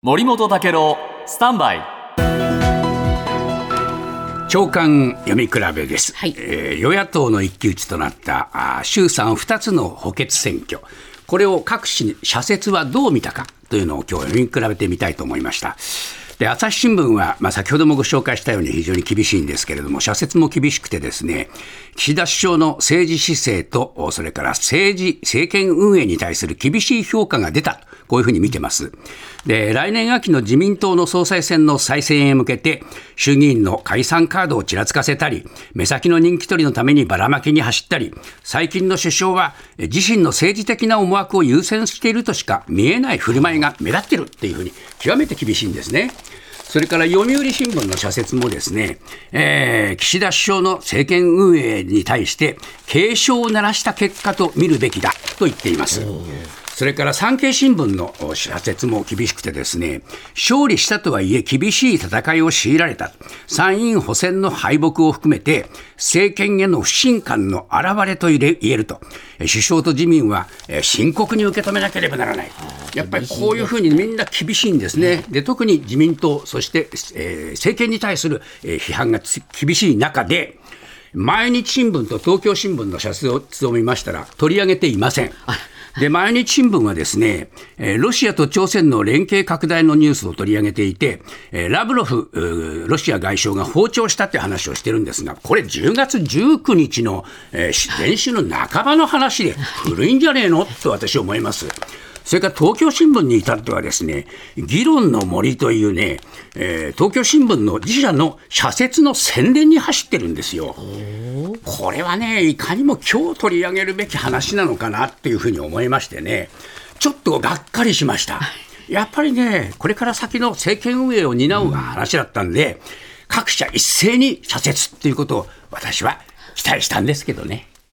森本武郎スタンバイ。長官読み比べです、はい。えー与野党の一騎打ちとなったあー衆参2つの補欠選挙。これを各紙社説はどう見たかというのを今日読み比べてみたいと思いました。で朝日新聞は、まあ、先ほどもご紹介したように非常に厳しいんですけれども社説も厳しくてですね岸田首相の政治姿勢とおそれから政治政権運営に対する厳しい評価が出たこういうふうに見てます。で、来年秋の自民党の総裁選の再選へ向けて、衆議院の解散カードをちらつかせたり、目先の人気取りのためにばらまきに走ったり、最近の首相は自身の政治的な思惑を優先しているとしか見えない振る舞いが目立ってるっていうふうに、極めて厳しいんですね。それから読売新聞の社説もですね、えー岸田首相の政権運営に対して警鐘を鳴らした結果と見るべきだと言っています。それから産経新聞の社説も厳しくてですね、勝利したとはいえ厳しい戦いを強いられた。参院補選の敗北を含めて、政権への不信感の表れと言えると。え首相と自民はえ深刻に受け止めなければならない。やっぱりこういうふうにみんな厳しいんですね。で、特に自民党、そして、えー政権に対するえー批判がつ厳しい中で、毎日新聞と東京新聞の社説を見ましたら取り上げていません。で、毎日新聞はですね、ロシアと朝鮮の連携拡大のニュースを取り上げていて、ラブロフ、ロシア外相が訪朝したって話をしてるんですが、これ10月19日の、えーし前週の半ばの話で古いんじゃねえの？と私は思います。それから東京新聞に至ってはですね、議論の森というね、え東京新聞の自社の社説の宣伝に走ってるんですよ。これはね、いかにも今日取り上げるべき話なのかなっていうふうに思いましてね、ちょっとがっかりしました。やっぱりね、これから先の政権運営を担う話だったんで、各社一斉に社説っていうことを私は期待したんですけどね。